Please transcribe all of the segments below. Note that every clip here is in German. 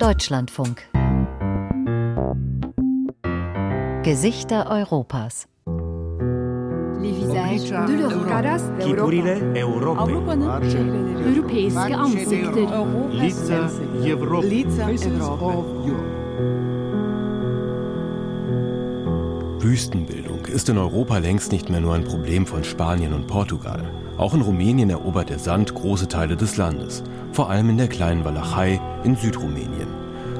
Deutschlandfunk. Gesichter Europas. Les visages de l'Europe. Chipurile Europei. Europeiske ansikter. Lica Europei. Wüstenbildung ist in Europa längst nicht mehr nur ein Problem von Spanien und Portugal. Auch in Rumänien erobert der Sand große Teile des Landes, vor allem in der kleinen Walachei in Südrumänien.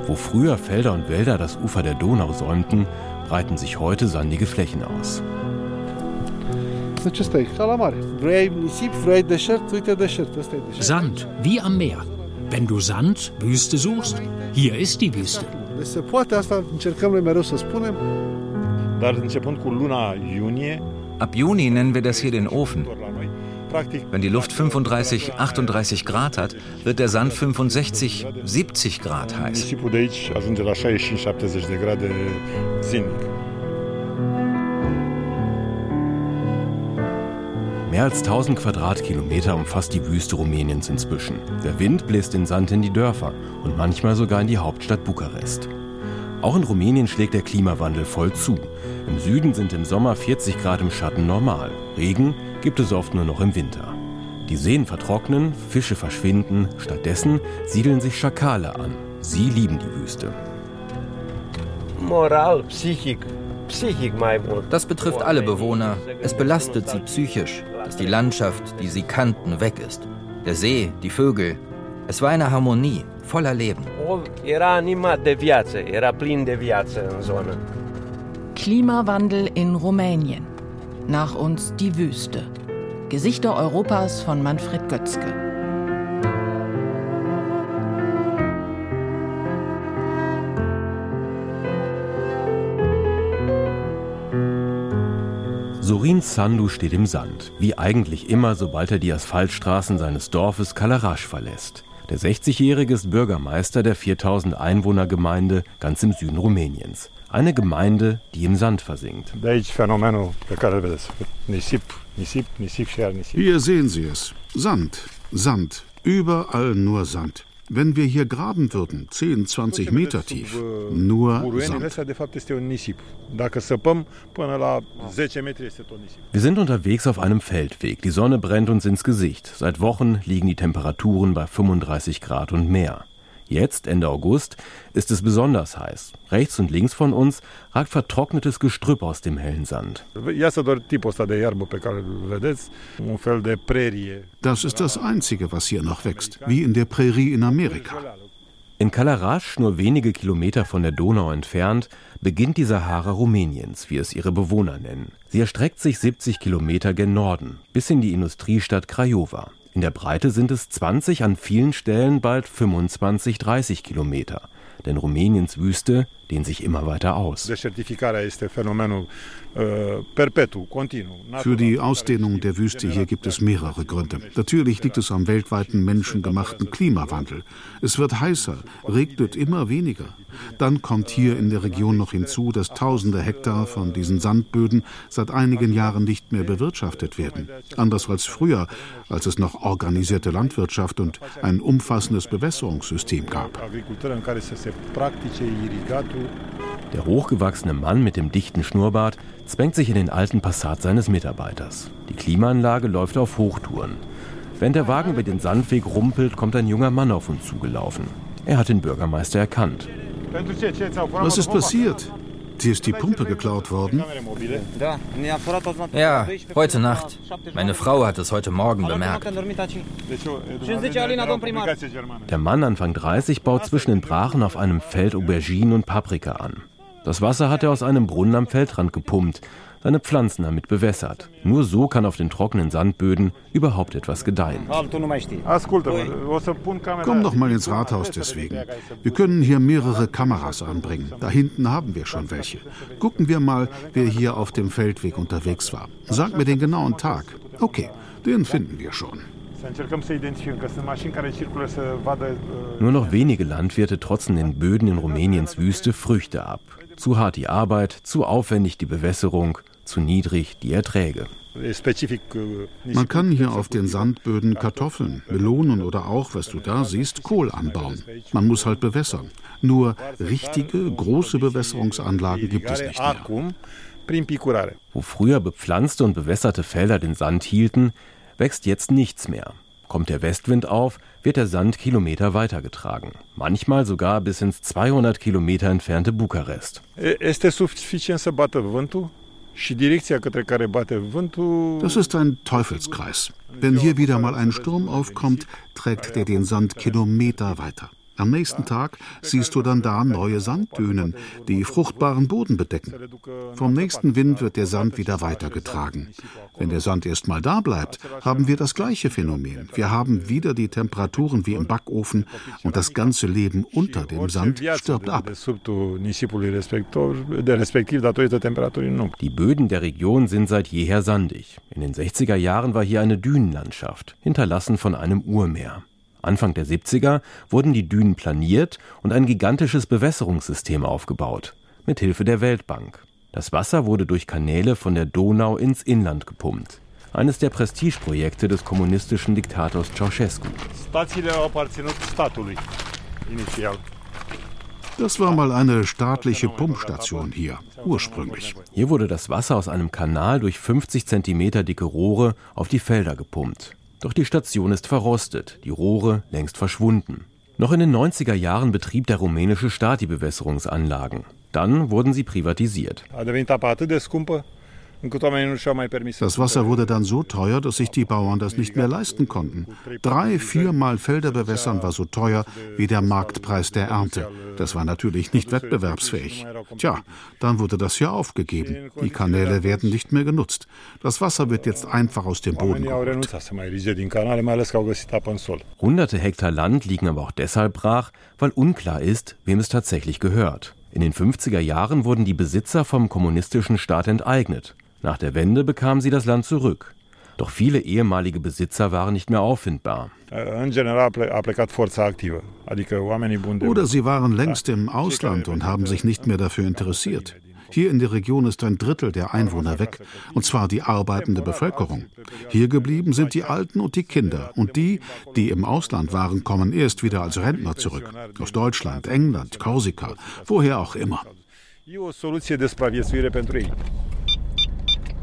Wo früher Felder und Wälder das Ufer der Donau säumten, breiten sich heute sandige Flächen aus. Sand, wie am Meer. Wenn du Sand, Wüste suchst, hier ist die Wüste. Deci se poate, asta încercăm noi mereu să spunem. Dar începând cu luna iunie, Ab Juni nennen wir das hier den Ofen. Wenn die Luft 35, 38 Grad hat, wird der Sand 65, 70 Grad heiß. nisipul de aici ajunge la 65-70 de grade zilnic. Mehr als 1000 Quadratkilometer umfasst die Wüste Rumäniens inzwischen. Der Wind bläst den Sand in die Dörfer und manchmal sogar in die Hauptstadt Bukarest. Auch in Rumänien schlägt der Klimawandel voll zu. Im Süden sind im Sommer 40 Grad im Schatten normal. Regen gibt es oft nur noch im Winter. Die Seen vertrocknen, Fische verschwinden, stattdessen siedeln sich Schakale an. Sie lieben die Wüste. moral, mult. Das betrifft alle Bewohner. Es belastet sie psychisch, dass die Landschaft, die sie kannten, weg ist. Der See, die Vögel. Es war eine Harmonie, voller Leben. Zonă. Klimawandel in Rumänien. Nach uns die Wüste. Gesichter Europas von Manfred Götzke. Sorin Sandu steht im Sand, wie eigentlich immer, sobald er die Asphaltstraßen seines Dorfes Kalarasch verlässt. Der 60-Jährige ist Bürgermeister der 4000 Einwohnergemeinde ganz im Süden Rumäniens. Eine Gemeinde, die im Sand versinkt. Hier sehen Sie es. Sand, Sand, überall nur Sand. Wenn wir hier graben würden, 10, 20 Meter tief, nur Buruienile Sand. astea, de fapt, este un nisip. Dacă săpăm până la 10 metri, este tot nisip. Wir sind unterwegs auf einem Feldweg. Die Sonne brennt uns ins Gesicht. Seit Wochen liegen die Temperaturen bei 35 Grad und mehr. Jetzt, Ende August, ist es besonders heiß. Rechts und links von uns ragt vertrocknetes Gestrüpp aus dem hellen Sand. Das ist das Einzige, was hier noch wächst, wie in der Prärie in Amerika. In Kalarasch, nur wenige Kilometer von der Donau entfernt, beginnt die Sahara Rumäniens, wie es ihre Bewohner nennen. Sie erstreckt sich 70 Kilometer gen Norden, bis in die Industriestadt Craiova. In der Breite sind es 20, an vielen Stellen bald 25, 30 Kilometer. Denn Rumäniens Wüste dehnt sich immer weiter aus. Uh. Für die Ausdehnung der Wüste hier gibt es mehrere Gründe. Natürlich liegt es am weltweiten menschengemachten Klimawandel. Es wird heißer, regnet immer weniger. Dann kommt hier in der Region noch hinzu, dass tausende Hektar von diesen Sandböden seit einigen Jahren nicht mehr bewirtschaftet werden. Anders als früher, als es noch organisierte Landwirtschaft und ein umfassendes Bewässerungssystem gab. Der hochgewachsene Mann mit dem dichten Schnurrbart zwängt sich in den alten Passat seines Mitarbeiters. Die Klimaanlage läuft auf Hochtouren. Während der Wagen über den Sandweg rumpelt, kommt ein junger Mann auf uns zugelaufen. Er hat den Bürgermeister erkannt. Was ist passiert? Dir ist die Pumpe geklaut worden? Ja, heute Nacht. Meine Frau hat es heute Morgen bemerkt. Der Mann, Anfang 30, baut zwischen den Brachen auf einem Feld Auberginen und Paprika an. Das Wasser hat er aus einem Brunnen am Feldrand gepumpt, seine Pflanzen damit bewässert. Nur so kann auf den trockenen Sandböden überhaupt etwas gedeihen. Komm doch mal ins Rathaus deswegen. Wir können hier mehrere Kameras anbringen. Da hinten haben wir schon welche. Gucken wir mal, wer hier auf dem Feldweg unterwegs war. Sag mir den genauen Tag. Okay, den finden wir schon. Uh, Nur noch wenige Landwirte trotzen den Böden in Rumäniens Wüste Früchte ab. Zu hart die Arbeit, zu aufwendig die Bewässerung, zu niedrig die Erträge. Man kann hier auf den Sandböden Kartoffeln, Melonen oder auch, was du da siehst, Kohl anbauen. Man muss halt bewässern. Nur richtige, große Bewässerungsanlagen gibt es nicht mehr. Wo früher bepflanzte und bewässerte Felder den Sand hielten, wächst jetzt nichts mehr. Kommt der Westwind auf, wird der Sand Kilometer weitergetragen. Manchmal sogar bis ins 200 Kilometer entfernte Bukarest. Das ist ein Teufelskreis. Wenn hier wieder mal ein Sturm aufkommt, trägt der den Sand Kilometer weiter. Am nächsten Tag siehst du dann da neue Sanddünen, die fruchtbaren Boden bedecken. Vom nächsten Wind wird der Sand wieder weitergetragen. Wenn der Sand erst mal da bleibt, haben wir das gleiche Phänomen. Wir haben wieder die Temperaturen wie im Backofen und das ganze Leben unter dem Sand stirbt ab. Die Böden der Region sind seit jeher sandig. In den 60er Jahren war hier eine Dünenlandschaft, hinterlassen von einem Urmeer. Anfang der 70er wurden die Dünen planiert und ein gigantisches Bewässerungssystem aufgebaut, mit Hilfe der Weltbank. Das Wasser wurde durch Kanäle von der Donau ins Inland gepumpt. Eines der Prestigeprojekte des kommunistischen Diktators Ceausescu. Das war mal eine staatliche Pumpstation hier, ursprünglich. Hier wurde das Wasser aus einem Kanal durch 50 Zentimeter dicke Rohre auf die Felder gepumpt. Doch die Station ist verrostet, die Rohre längst verschwunden. Noch in den 90er Jahren betrieb der rumänische Staat die Bewässerungsanlagen. Dann wurden sie privatisiert. Das Wasser wurde dann so teuer, dass sich die Bauern das nicht mehr leisten konnten. Drei, viermal Felder bewässern war so teuer wie der Marktpreis der Ernte. Das war natürlich nicht wettbewerbsfähig. Tja, dann wurde das hier aufgegeben. Die Kanäle werden nicht mehr genutzt. Das Wasser wird jetzt einfach aus dem Boden geholt. Hunderte Hektar Land liegen aber auch deshalb brach, weil unklar ist, wem es tatsächlich gehört. In den 50er Jahren wurden die Besitzer vom kommunistischen Staat enteignet. Nach der Wende bekamen sie das Land zurück. Doch viele ehemalige Besitzer waren nicht mehr auffindbar. Oder sie waren längst im Ausland und haben sich nicht mehr dafür interessiert. Hier in der Region ist ein Drittel der Einwohner weg, und zwar die arbeitende Bevölkerung. Hier geblieben sind die Alten und die Kinder, und die, die im Ausland waren, kommen erst wieder als Rentner zurück. Aus Deutschland, England, Korsika, woher auch immer.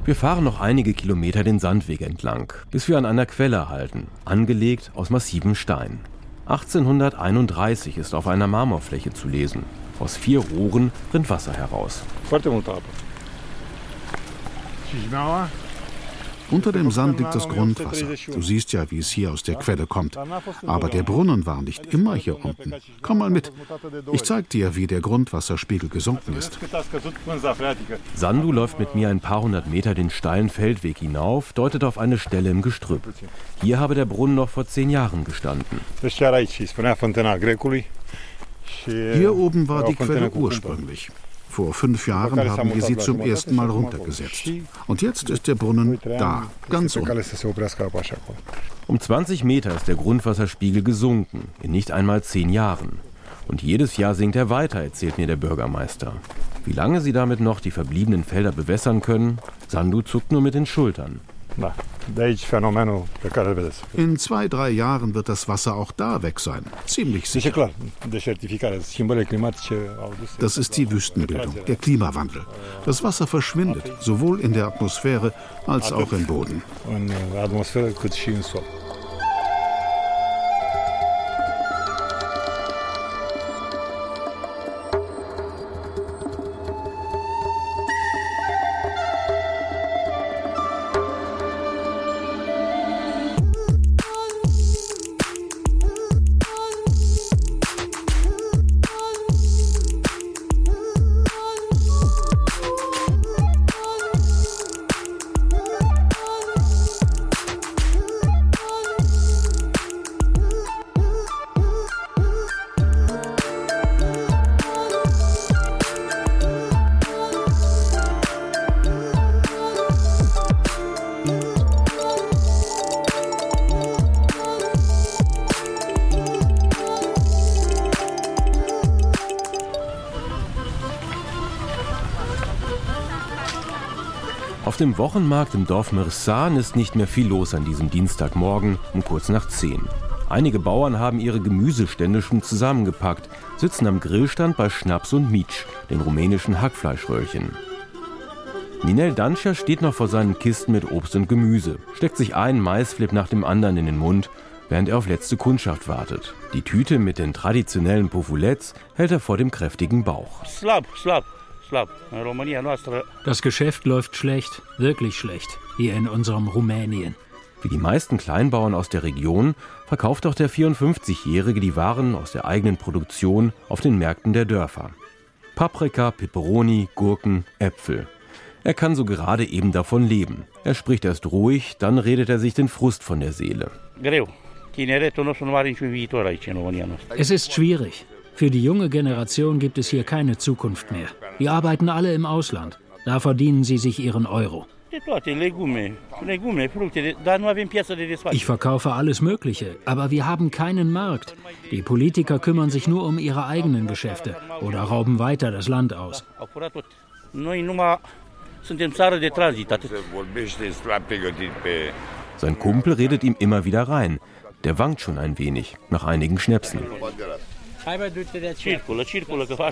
Wir fahren noch einige Kilometer den Sandweg entlang, bis wir an einer Quelle halten, angelegt aus massivem Stein. 1831 ist auf einer Marmorfläche zu lesen. Aus vier Rohren rinnt Wasser heraus. Unter dem Sand liegt das Grundwasser. Du siehst ja, wie es hier aus der Quelle kommt. Aber der Brunnen war nicht immer hier unten. Komm mal mit. Ich zeig dir, wie der Grundwasserspiegel gesunken ist. Sandu läuft mit mir ein paar hundert Meter den steilen Feldweg hinauf, deutet auf eine Stelle im Gestrüpp. Hier habe der Brunnen noch vor zehn Jahren gestanden. Hier oben war die Quelle ursprünglich. Vor fünf Jahren haben wir sie zum ersten Mal runtergesetzt. Und jetzt ist der Brunnen da, ganz unten. Um 20 Meter ist der Grundwasserspiegel gesunken, in nicht einmal zehn Jahren. Und jedes Jahr sinkt er weiter, erzählt mir der Bürgermeister. Wie lange sie damit noch die verbliebenen Felder bewässern können, Sandu zuckt nur mit den Schultern. In zwei, drei Jahren wird das Wasser auch da weg sein. Ziemlich sicher. Das ist die Wüstenbildung, der Klimawandel. Das Wasser verschwindet, sowohl in der Atmosphäre als auch im Boden. Dem Wochenmarkt im Dorf Mirsan ist nicht mehr viel los an diesem Dienstagmorgen um kurz nach zehn. Einige Bauern haben ihre Gemüsestände schon zusammengepackt, sitzen am Grillstand bei Schnaps und Mietsch, den rumänischen Hackfleischröllchen. Ninel Dancia steht noch vor seinen Kisten mit Obst und Gemüse, steckt sich einen Maisflip nach dem anderen in den Mund, während er auf letzte Kundschaft wartet. Die Tüte mit den traditionellen Poufoulettes hält er vor dem kräftigen Bauch. Slab, slab. Das Geschäft läuft schlecht, wirklich schlecht, hier in unserem Rumänien. Wie die meisten Kleinbauern aus der Region verkauft auch der 54-Jährige die Waren aus der eigenen Produktion auf den Märkten der Dörfer. Paprika, Peperoni, Gurken, Äpfel. Er kann so gerade eben davon leben. Er spricht erst ruhig, dann redet er sich den Frust von der Seele. Es ist schwierig. Für die junge Generation gibt es hier keine Zukunft mehr. Die arbeiten alle im Ausland. Da verdienen sie sich ihren Euro. Ich verkaufe alles Mögliche, aber wir haben keinen Markt. Die Politiker kümmern sich nur um ihre eigenen Geschäfte oder rauben weiter das Land aus. Sein Kumpel redet ihm immer wieder rein. Der wankt schon ein wenig, nach einigen Schnäpsen.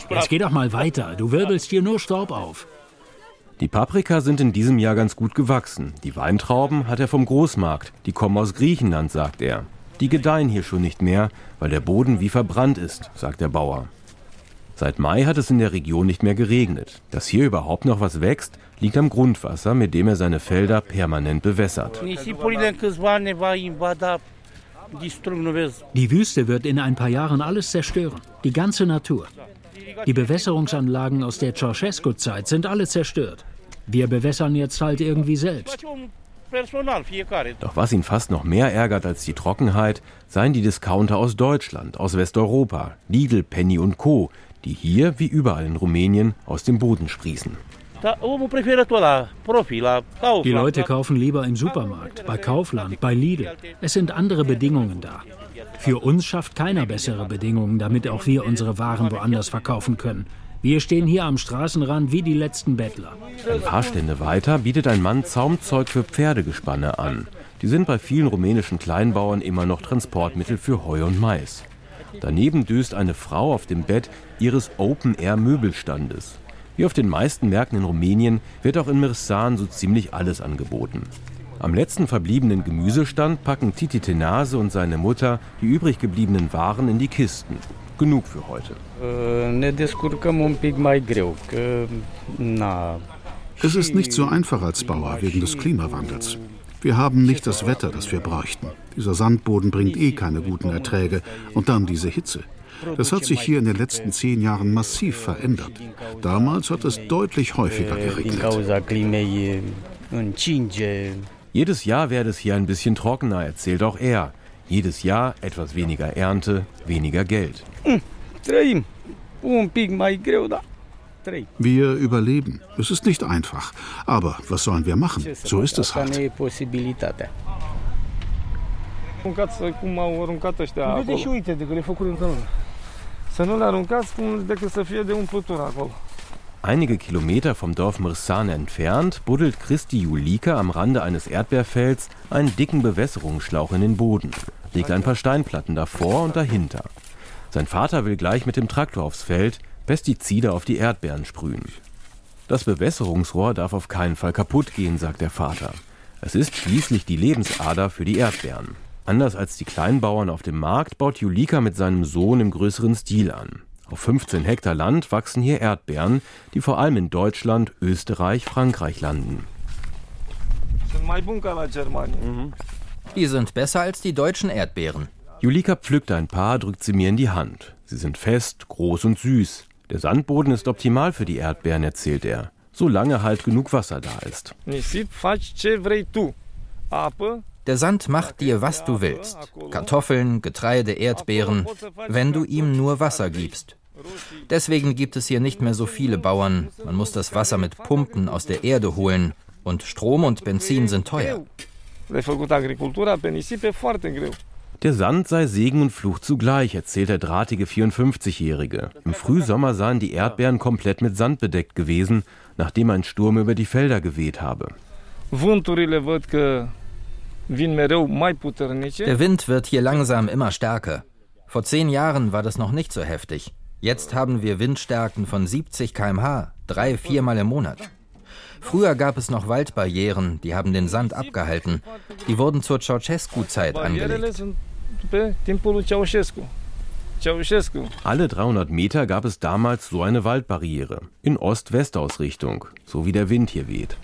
Jetzt geh doch mal weiter, du wirbelst hier nur Staub auf. Die Paprika sind in diesem Jahr ganz gut gewachsen. Die Weintrauben hat er vom Großmarkt. Die kommen aus Griechenland, sagt er. Die gedeihen hier schon nicht mehr, weil der Boden wie verbrannt ist, sagt der Bauer. Seit Mai hat es in der Region nicht mehr geregnet. Dass hier überhaupt noch was wächst, liegt am Grundwasser, mit dem er seine Felder permanent bewässert. Die Wüste wird in ein paar Jahren alles zerstören. Die ganze Natur. Die Bewässerungsanlagen aus der Ceausescu-Zeit sind alle zerstört. Wir bewässern jetzt halt irgendwie selbst. Doch was ihn fast noch mehr ärgert als die Trockenheit, seien die Discounter aus Deutschland, aus Westeuropa, Lidl, Penny und Co., die hier, wie überall in Rumänien, aus dem Boden sprießen. Die Leute kaufen lieber im Supermarkt, bei Kaufland, bei Lidl. Es sind andere Bedingungen da. Für uns schafft keiner bessere Bedingungen, damit auch wir unsere Waren woanders verkaufen können. Wir stehen hier am Straßenrand wie die letzten Bettler. Ein paar Stände weiter bietet ein Mann Zaumzeug für Pferdegespanne an. Die sind bei vielen rumänischen Kleinbauern immer noch Transportmittel für Heu und Mais. Daneben döst eine Frau auf dem Bett ihres Open-Air-Möbelstandes. Wie auf den meisten Märkten in Rumänien wird auch in Mirsan so ziemlich alles angeboten. Am letzten verbliebenen Gemüsestand packen Titi Tenase und seine Mutter die übrig gebliebenen Waren in die Kisten. Genug für heute. Es ist nicht so einfach als Bauer wegen des Klimawandels. Wir haben nicht das Wetter, das wir bräuchten. Dieser Sandboden bringt eh keine guten Erträge. Und dann diese Hitze. Das hat sich hier in den letzten zehn Jahren massiv verändert. Damals hat es deutlich häufiger geregnet. Jedes Jahr werde es hier ein bisschen trockener, erzählt auch er. Jedes Jahr etwas weniger Ernte, weniger Geld. Wir überleben. Es ist nicht einfach. Aber was sollen wir machen? So ist es halt. Vedeți și uite de că le făcut nu. Să nu le aruncați cum decât să fie de umplutură acolo. Einige Kilometer vom Dorf Mirsan entfernt buddelt Christi Julika am Rande eines Erdbeerfelds einen dicken Bewässerungsschlauch in den Boden, legt ein paar Steinplatten davor und dahinter. Sein Vater will gleich mit dem Traktor aufs Feld Pestizide auf die Erdbeeren sprühen. Das Bewässerungsrohr darf auf keinen Fall kaputt gehen, sagt der Vater. Es ist schließlich die Lebensader für die Erdbeeren. Anders als die Kleinbauern auf dem Markt baut Julika mit seinem Sohn im größeren Stil an. Auf 15 Hektar Land wachsen hier Erdbeeren, die vor allem in Deutschland, Österreich, Frankreich landen. Die sind besser als die deutschen Erdbeeren. Julika pflückt ein paar, drückt sie mir in die Hand. Sie sind fest, groß und süß. Der Sandboden ist optimal für die Erdbeeren, erzählt er. Solange halt genug Wasser da ist. Der Sand macht dir, was du willst. Kartoffeln, Getreide, Erdbeeren, wenn du ihm nur Wasser gibst. Deswegen gibt es hier nicht mehr so viele Bauern. Man muss das Wasser mit Pumpen aus der Erde holen. Und Strom und Benzin sind teuer. Der Sand sei Segen und Fluch zugleich, erzählt der drahtige 54-Jährige. Im Frühsommer seien die Erdbeeren komplett mit Sand bedeckt gewesen, nachdem ein Sturm über die Felder geweht habe. Der Wind wird hier langsam immer stärker. Vor zehn Jahren war das noch nicht so heftig. Jetzt haben wir Windstärken von 70 km/h, drei, viermal im Monat. Früher gab es noch Waldbarrieren, die haben den Sand abgehalten. Die wurden zur Ceausescu-Zeit angelegt. Alle 300 Meter gab es damals so eine Waldbarriere in Ost-West-Ausrichtung, so wie der Wind hier weht.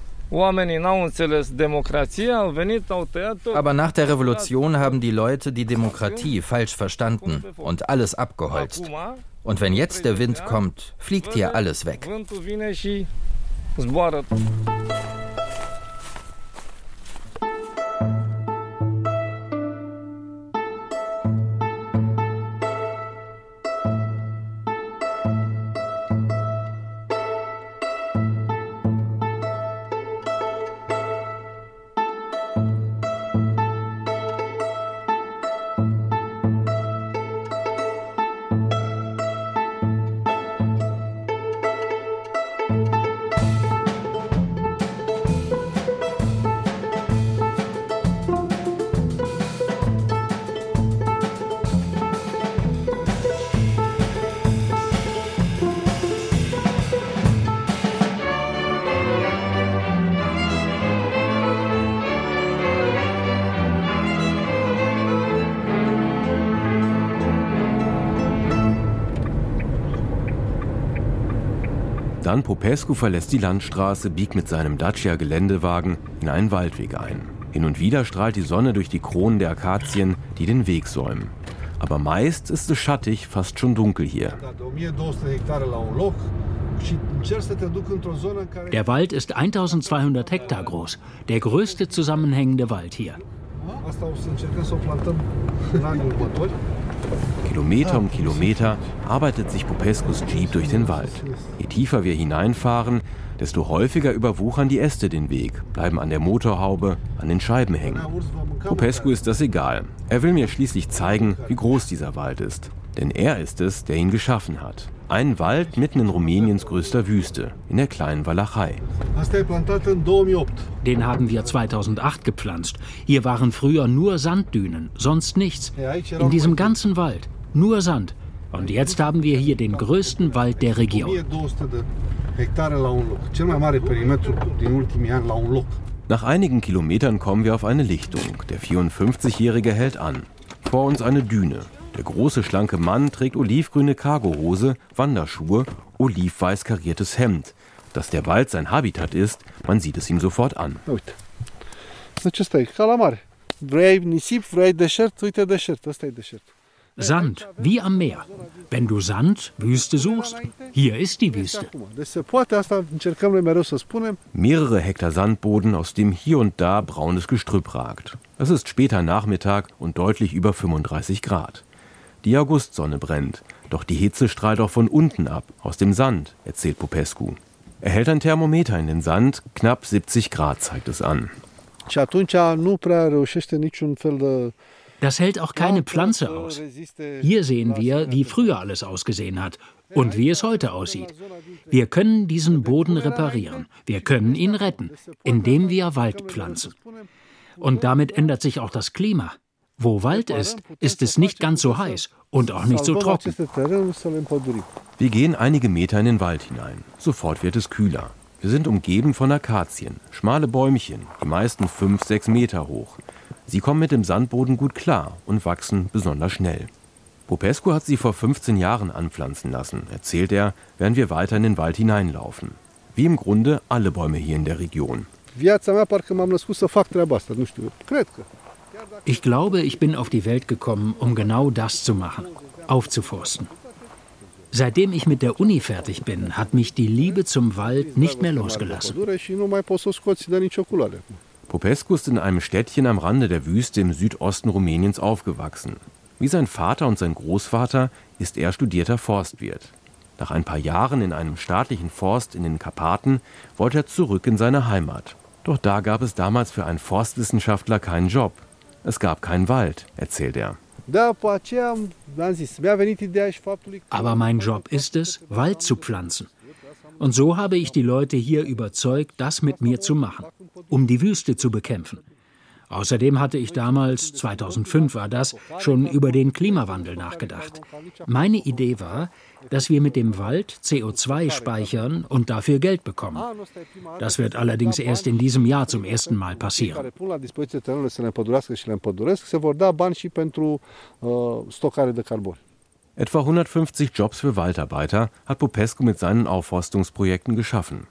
Aber nach der Revolution haben die Leute die Demokratie falsch verstanden und alles abgeholzt. Und wenn jetzt der Wind kommt, fliegt hier alles weg. Popescu verlässt die Landstraße, biegt mit seinem Dacia-Geländewagen in einen Waldweg ein. Hin und wieder strahlt die Sonne durch die Kronen der Akazien, die den Weg säumen. Aber meist ist es schattig, fast schon dunkel hier. Der Wald ist 1200 Hektar groß, der größte zusammenhängende Wald hier. Kilometer um Kilometer arbeitet sich Popescus Jeep durch den Wald. Je tiefer wir hineinfahren, desto häufiger überwuchern die Äste den Weg, bleiben an der Motorhaube, an den Scheiben hängen. Popescu ist das egal. Er will mir schließlich zeigen, wie groß dieser Wald ist. Denn er ist es, der ihn geschaffen hat. Ein Wald mitten in Rumäniens größter Wüste, in der kleinen Walachei. Den haben wir 2008 gepflanzt. Hier waren früher nur Sanddünen, sonst nichts. In diesem ganzen Wald nur Sand. Und jetzt haben wir hier den größten Wald der Region. Nach einigen Kilometern kommen wir auf eine Lichtung. Der 54-Jährige hält an. Vor uns eine Düne. Der große, schlanke Mann trägt olivgrüne Cargohose, Wanderschuhe, olivweiß kariertes Hemd. Dass der Wald sein Habitat ist, man sieht es ihm sofort an. Sand, wie am Meer. Wenn du Sand, Wüste suchst, hier ist die Wüste. Mehrere Hektar Sandboden, aus dem hier und da braunes Gestrüpp ragt. Es ist später Nachmittag und deutlich über 35 Grad. Die Augustsonne brennt, doch die Hitze strahlt auch von unten ab, aus dem Sand, erzählt Popescu. Er hält ein Thermometer in den Sand, knapp 70 Grad zeigt es an. Das hält auch keine Pflanze aus. Hier sehen wir, wie früher alles ausgesehen hat und wie es heute aussieht. Wir können diesen Boden reparieren. Wir können ihn retten, indem wir Wald pflanzen. Und damit ändert sich auch das Klima. Wo Wald ist, ist es nicht ganz so heiß und auch nicht so trocken. Wir gehen einige Meter in den Wald hinein. Sofort wird es kühler. Wir sind umgeben von Akazien, schmale Bäumchen, die meisten fünf, sechs Meter hoch. Sie kommen mit dem Sandboden gut klar und wachsen besonders schnell. Popescu hat sie vor 15 Jahren anpflanzen lassen, erzählt er, während wir weiter in den Wald hineinlaufen. Wie im Grunde alle Bäume hier in der Region. Ich glaube, ich bin auf die Welt gekommen, um genau das zu machen, aufzuforsten. Seitdem ich mit der Uni fertig bin, hat mich die Liebe zum Wald nicht mehr losgelassen. Popescu ist in einem Städtchen am Rande der Wüste im Südosten Rumäniens aufgewachsen. Wie sein Vater und sein Großvater ist er studierter Forstwirt. Nach ein paar Jahren in einem staatlichen Forst in den Karpaten wollte er zurück in seine Heimat. Doch da gab es damals für einen Forstwissenschaftler keinen Job. Es gab keinen Wald, erzählt er. Aber mein Job ist es, Wald zu pflanzen. Und so habe ich die Leute hier überzeugt, das mit mir zu machen. um die Wüste zu bekämpfen. Außerdem hatte ich damals, 2005 war das, schon über den Klimawandel nachgedacht. Meine Idee war, dass wir mit dem Wald CO2 speichern und dafür Geld bekommen. Das wird allerdings erst in diesem Jahr zum ersten Mal passieren. Etwa 150 Jobs für Waldarbeiter hat Popescu mit seinen Aufforstungsprojekten geschaffen.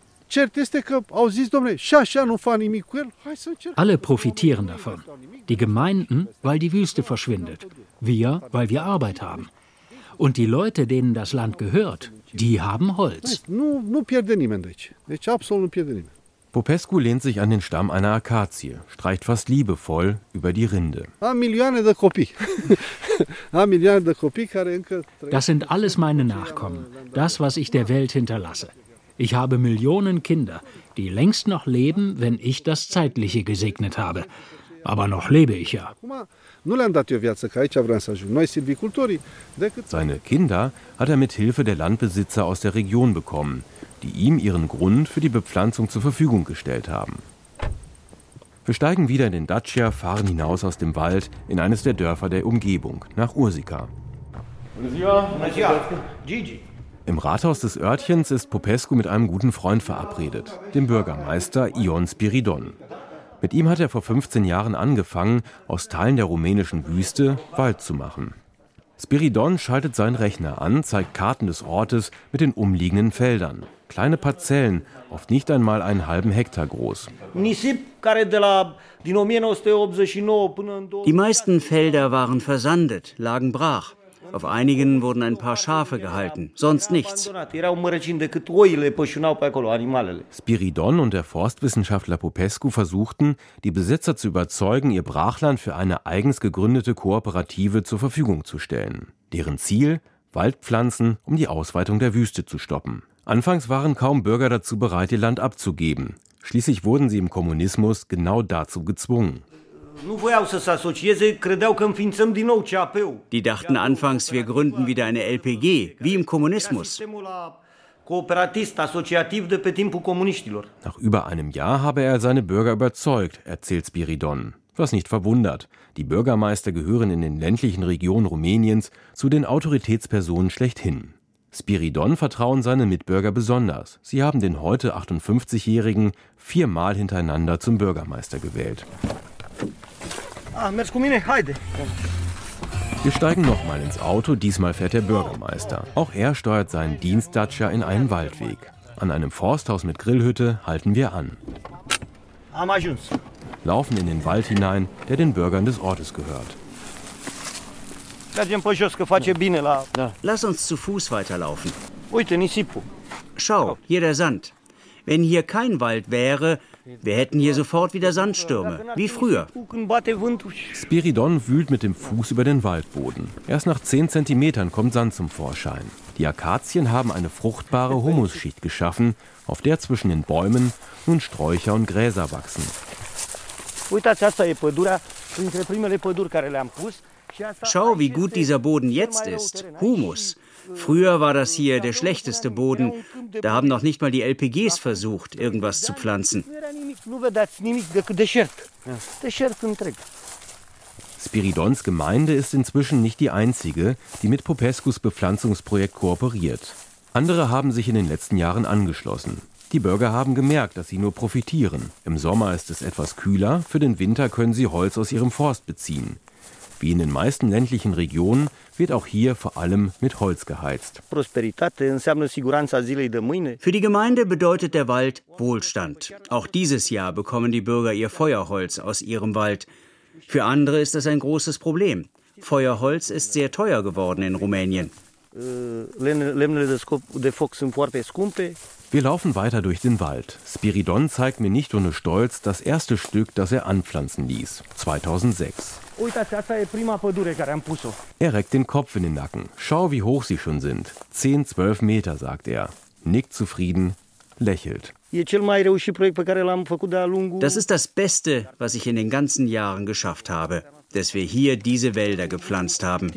Alle profitieren davon. Die Gemeinden, weil die Wüste verschwindet. Wir, weil wir Arbeit haben. Und die Leute, denen das Land gehört, die haben Holz. Popescu lehnt sich an den Stamm einer Akazie, streicht fast liebevoll über die Rinde. Das sind alles meine Nachkommen, das, was ich der Welt hinterlasse. Ich habe Millionen Kinder, die längst noch leben, wenn ich das Zeitliche gesegnet habe. Aber noch lebe ich ja. Seine Kinder hat er mit Hilfe der Landbesitzer aus der Region bekommen, die ihm ihren Grund für die Bepflanzung zur Verfügung gestellt haben. Wir steigen wieder in den Dacia, fahren hinaus aus dem Wald in eines der Dörfer der Umgebung, nach Ursika. Im Rathaus des Örtchens ist Popescu mit einem guten Freund verabredet, dem Bürgermeister Ion Spiridon. Mit ihm hat er vor 15 Jahren angefangen, aus Teilen der rumänischen Wüste Wald zu machen. Spiridon schaltet seinen Rechner an, zeigt Karten des Ortes mit den umliegenden Feldern. Kleine Parzellen, oft nicht einmal einen halben Hektar groß. Die meisten Felder waren versandet, lagen brach. Auf einigen wurden ein paar Schafe gehalten, sonst nichts. Spiridon und der Forstwissenschaftler Popescu versuchten, die Besitzer zu überzeugen, ihr Brachland für eine eigens gegründete Kooperative zur Verfügung zu stellen. Deren Ziel? Waldpflanzen, um die Ausweitung der Wüste zu stoppen. Anfangs waren kaum Bürger dazu bereit, ihr Land abzugeben. Schließlich wurden sie im Kommunismus genau dazu gezwungen. Die dachten anfangs, wir gründen wieder eine LPG, wie im Kommunismus. Nach über einem Jahr habe er seine Bürger überzeugt, erzählt Spiridon. Was nicht verwundert. Die Bürgermeister gehören in den ländlichen Regionen Rumäniens zu den Autoritätspersonen schlechthin. Spiridon vertrauen seine Mitbürger besonders. Sie haben den heute 58-Jährigen viermal hintereinander zum Bürgermeister gewählt. Ah. Wir steigen nochmal ins Auto, diesmal fährt der Bürgermeister. Auch er steuert seinen Dienstdatscher in einen Waldweg. An einem Forsthaus mit Grillhütte halten wir an. Ajuns. Laufen in den Wald hinein, der den Bürgern des Ortes gehört. Lass uns zu Fuß weiterlaufen. Uite, nisipul. Schau, hier der Sand. Wenn hier kein Wald wäre, wir hätten hier sofort wieder Sandstürme, wie früher. Spiridon wühlt mit dem Fuß über den Waldboden. Erst nach 10 Zentimetern kommt Sand zum Vorschein. Die Akazien haben eine fruchtbare Humusschicht geschaffen, auf der zwischen den Bäumen nun Sträucher und Gräser wachsen. Schau, wie gut dieser Boden jetzt ist. Humus. Früher war das hier der schlechteste Boden. Da haben noch nicht mal die LPGs versucht, irgendwas zu pflanzen. Spiridons Gemeinde ist inzwischen nicht die einzige, die mit Popescus Bepflanzungsprojekt kooperiert. Andere haben sich in den letzten Jahren angeschlossen. Die Bürger haben gemerkt, dass sie nur profitieren. Im Sommer ist es etwas kühler, für den Winter können sie Holz aus ihrem Forst beziehen. Wie in den meisten ländlichen Regionen wird auch hier vor allem mit Holz geheizt. Für die Gemeinde bedeutet der Wald Wohlstand. Auch dieses Jahr bekommen die Bürger ihr Feuerholz aus ihrem Wald. Für andere ist das ein großes Problem. Feuerholz ist sehr teuer geworden in Rumänien. Wir laufen weiter durch den Wald. Spiridon zeigt mir nicht ohne Stolz das erste Stück, das er anpflanzen ließ, 2006. Er reckt den Kopf in den Nacken. Schau, wie hoch sie schon sind. 10, 12 Meter, sagt er. Nickt zufrieden, lächelt. Das ist das Beste, was ich in den ganzen Jahren geschafft habe, dass wir hier diese Wälder gepflanzt haben.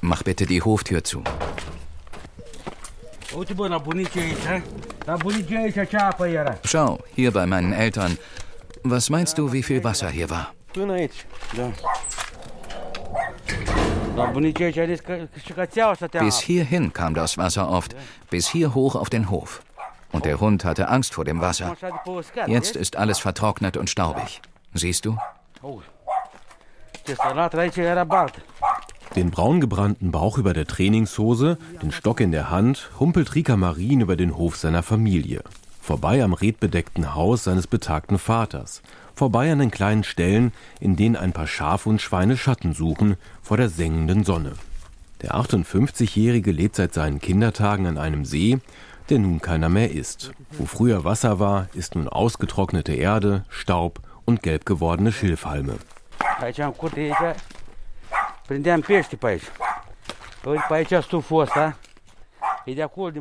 Mach bitte die Hoftür zu. Schau, hier bei meinen Eltern. Was meinst du, wie viel Wasser hier war? Bis hierhin kam das Wasser oft, bis hier hoch auf den Hof. Und der Hund hatte Angst vor dem Wasser. Jetzt ist alles vertrocknet und staubig. Siehst du? Den braungebrannten Bauch über der Trainingshose, den Stock in der Hand, humpelt Rika Marin über den Hof seiner Familie. Vorbei am redbedeckten Haus seines betagten Vaters. Vorbei an den kleinen Ställen, in denen ein paar Schafe und Schweine Schatten suchen vor der sengenden Sonne. Der 58-Jährige lebt seit seinen Kindertagen an einem See, der nun keiner mehr ist. Wo früher Wasser war, ist nun ausgetrocknete Erde, Staub und gelb gewordene Schilfhalme.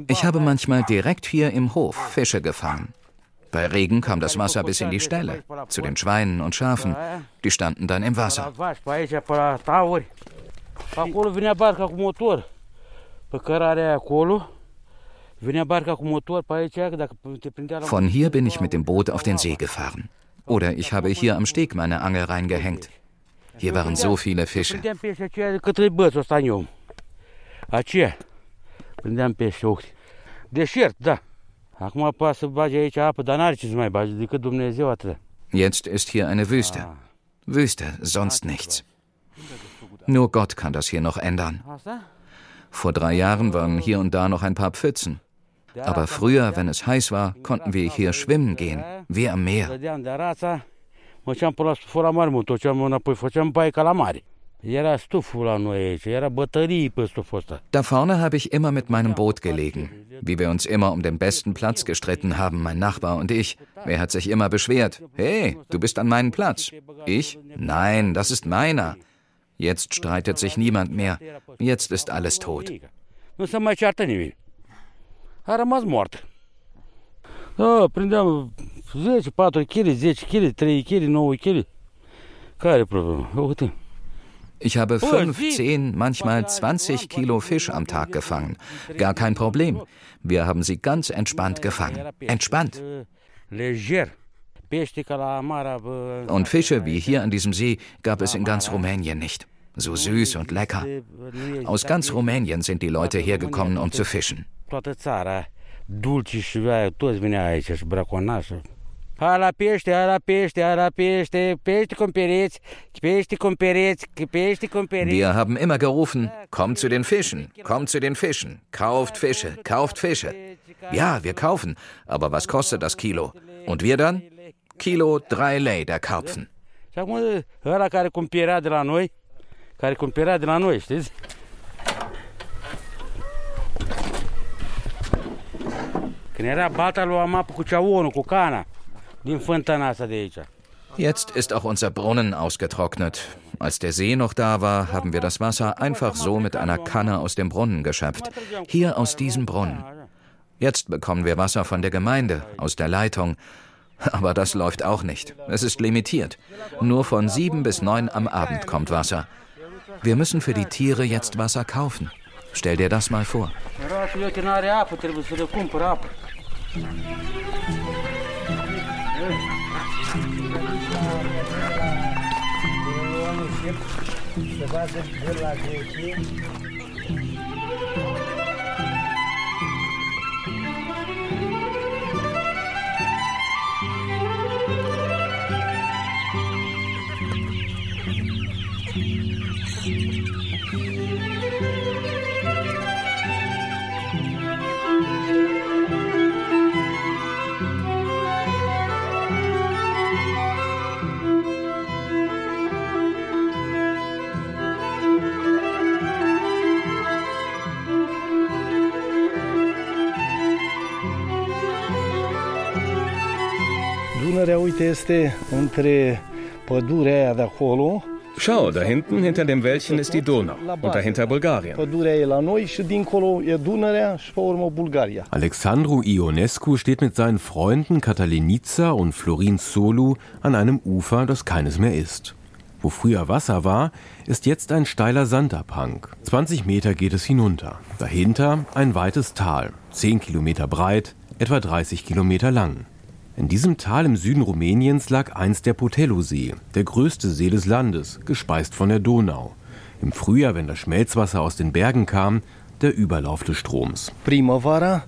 Ich habe manchmal direkt hier im Hof Fische gefangen. Bei Regen kam das Wasser bis in die Ställe, zu den Schweinen und Schafen. Die standen dann im Wasser. Von hier bin ich mit dem Boot auf den See gefahren. Oder ich habe hier am Steg meine Angel reingehängt. Hier waren so viele Fische. Jetzt ist hier eine Wüste. Wüste, sonst nichts. Nur Gott kann das hier noch ändern. Vor drei Jahren waren hier und da noch ein paar Pfützen. Aber früher, wenn es heiß war, konnten wir hier schwimmen gehen, wie am Meer. Da vorne habe ich immer mit meinem Boot gelegen. Wie wir uns immer um den besten Platz gestritten haben, mein Nachbar und ich. Wer hat sich immer beschwert? Hey, du bist an meinem Platz. Ich? Nein, das ist meiner. Jetzt streitet sich niemand mehr. Jetzt ist alles tot. a rămas. Da, prindeam 10, 4 kg, 10 kg, 3 kg, 9 kg. Care problemă? Uite. Ich habe 5, 10, manchmal 20 Kilo Fisch am Tag gefangen. Gar kein Problem. Wir haben sie ganz entspannt gefangen. Entspannt. Und Fische wie hier an diesem See gab es in ganz Rumänien nicht. So süß und lecker. Aus ganz Rumänien sind die Leute hergekommen, um zu fischen. pește, pește, pește, pește. Wir haben immer gerufen, kommt zu den Fischen, kommt zu den Fischen, kauft Fische, kauft Fische. Ja, wir kaufen, aber was kostet das Kilo? Und wir dann? Kilo drei Lei der Karpfen. Și acum ăla care cumpăra de la noi, care cumpăra de la noi, știți? Când era balta, luam apă cu ceaunul, cu cana, din fântâna asta de aici. Jetzt ist auch unser Brunnen ausgetrocknet. Als der See noch da war, haben wir das Wasser einfach so mit einer Kanne aus dem Brunnen geschöpft. Hier aus diesem Brunnen. Jetzt bekommen wir Wasser von der Gemeinde, aus der Leitung. Aber das läuft auch nicht. Es ist limitiert. Nur von sieben bis neun am Abend kommt Wasser. Wir müssen für die Tiere jetzt Wasser kaufen. Stell dir das mal vor. Dunărea, uite, este între pădurea aia de acolo, Schau, da hinten hinter dem Wäldchen ist die Donau und dahinter Bulgarien. e e. Alexandru Ionescu steht mit seinen Freunden Katalinica und Florin Solu an einem Ufer, das keines mehr ist. Wo früher Wasser war, ist jetzt ein steiler Sandabhang. 20 Meter geht es hinunter. Dahinter ein weites Tal, 10 Kilometer breit, etwa 30 Kilometer lang. In diesem Tal im Süden Rumäniens lag einst der Potello-See, der größte See des Landes, gespeist von der Donau. Im Frühjahr, wenn das Schmelzwasser aus den Bergen kam, der Überlauf des Stroms. Primavera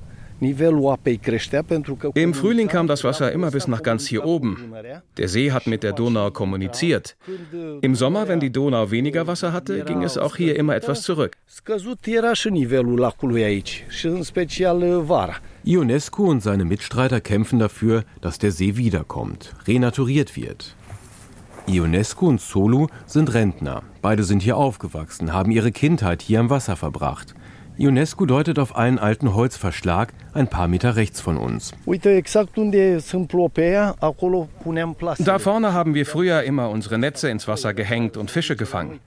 im Frühling kam das Wasser immer bis nach ganz hier oben. Der See hat mit der Donau kommuniziert. Im Sommer, wenn die Donau weniger Wasser hatte, ging es auch hier immer etwas zurück. Ionescu und seine Mitstreiter kämpfen dafür, dass der See wiederkommt, renaturiert wird. Ionescu und Solu sind Rentner. Beide sind hier aufgewachsen, haben ihre Kindheit hier am Wasser verbracht. Ionescu deutet auf einen alten Holzverschlag ein paar Meter rechts von uns. Da vorne haben wir früher immer unsere Netze ins Wasser gehängt und Fische gefangen.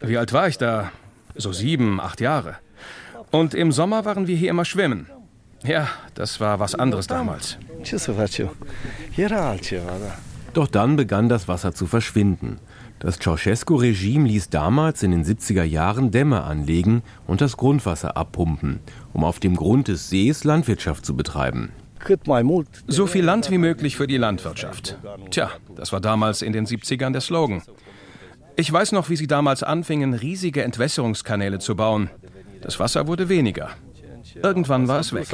Wie alt war ich da? So sieben, acht Jahre. Und im Sommer waren wir hier immer schwimmen. Ja, das war was anderes damals. Doch dann begann das Wasser zu verschwinden. Das Ceausescu-Regime ließ damals in den 70er Jahren Dämme anlegen und das Grundwasser abpumpen, um auf dem Grund des Sees Landwirtschaft zu betreiben. So viel Land wie möglich für die Landwirtschaft. Tja, das war damals in den 70ern der Slogan. Ich weiß noch, wie sie damals anfingen, riesige Entwässerungskanäle zu bauen. Das Wasser wurde weniger. Irgendwann war es weg.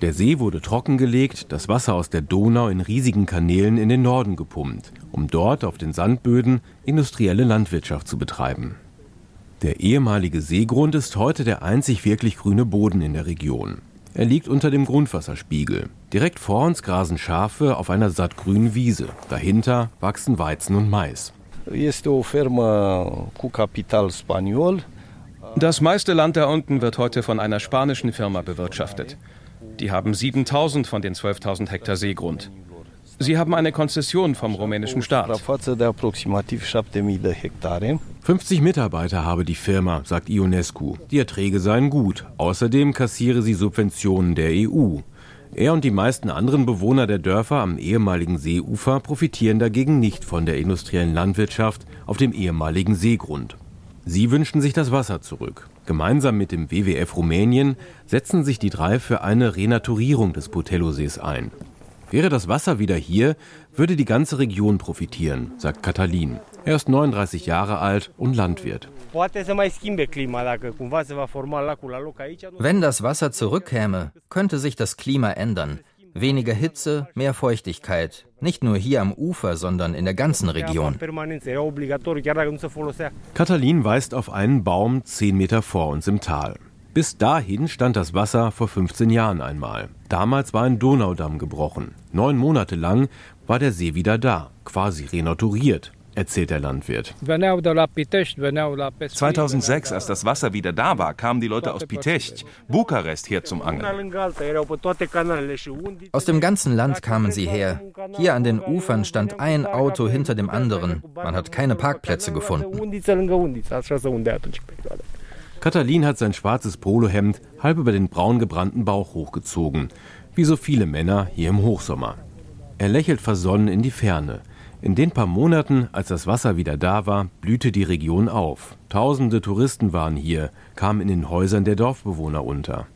Der See wurde trockengelegt, das Wasser aus der Donau in riesigen Kanälen in den Norden gepumpt, um dort auf den Sandböden industrielle Landwirtschaft zu betreiben. Der ehemalige Seegrund ist heute der einzig wirklich grüne Boden in der Region. Er liegt unter dem Grundwasserspiegel. Direkt vor uns grasen Schafe auf einer sattgrünen Wiese. Dahinter wachsen Weizen und Mais. Este o fermă cu capital spaniol. Das meiste Land da unten wird heute von einer spanischen Firma bewirtschaftet. Die haben 7000 von den 12.000 Hektar Seegrund. Sie haben eine Konzession vom rumänischen Staat. 50 Mitarbeiter habe die Firma, sagt Ionescu. Die Erträge seien gut. Außerdem kassiere sie Subventionen der EU. Er und die meisten anderen Bewohner der Dörfer am ehemaligen Seeufer profitieren dagegen nicht von der industriellen Landwirtschaft auf dem ehemaligen Seegrund. Sie wünschen sich das Wasser zurück. Gemeinsam mit dem WWF Rumänien setzen sich die drei für eine Renaturierung des Potello-Sees ein. Wäre das Wasser wieder hier, würde die ganze Region profitieren, sagt Katalin. Er ist 39 Jahre alt und Landwirt. Wenn das Wasser zurückkäme, könnte sich das Klima ändern. Weniger Hitze, mehr Feuchtigkeit. Nicht nur hier am Ufer, sondern in der ganzen Region. Katalin weist auf einen Baum 10 Meter vor uns im Tal. Bis dahin stand das Wasser vor 15 Jahren einmal. Damals war ein Donaudamm gebrochen. Neun Monate lang war der See wieder da, quasi renaturiert erzählt der Landwirt. 2006, als das Wasser wieder da war, kamen die Leute aus Pitești, Bukarest her zum Angeln. Aus dem ganzen Land kamen sie her. Hier an den Ufern stand ein Auto hinter dem anderen. Man hat keine Parkplätze gefunden. Katalin hat sein schwarzes Polohemd halb über den braun gebrannten Bauch hochgezogen, wie so viele Männer hier im Hochsommer. Er lächelt versonnen in die Ferne. In den paar Monaten, als das Wasser wieder da war, blühte die Region auf. Tausende Touristen waren hier, kamen in den Häusern der Dorfbewohner unter.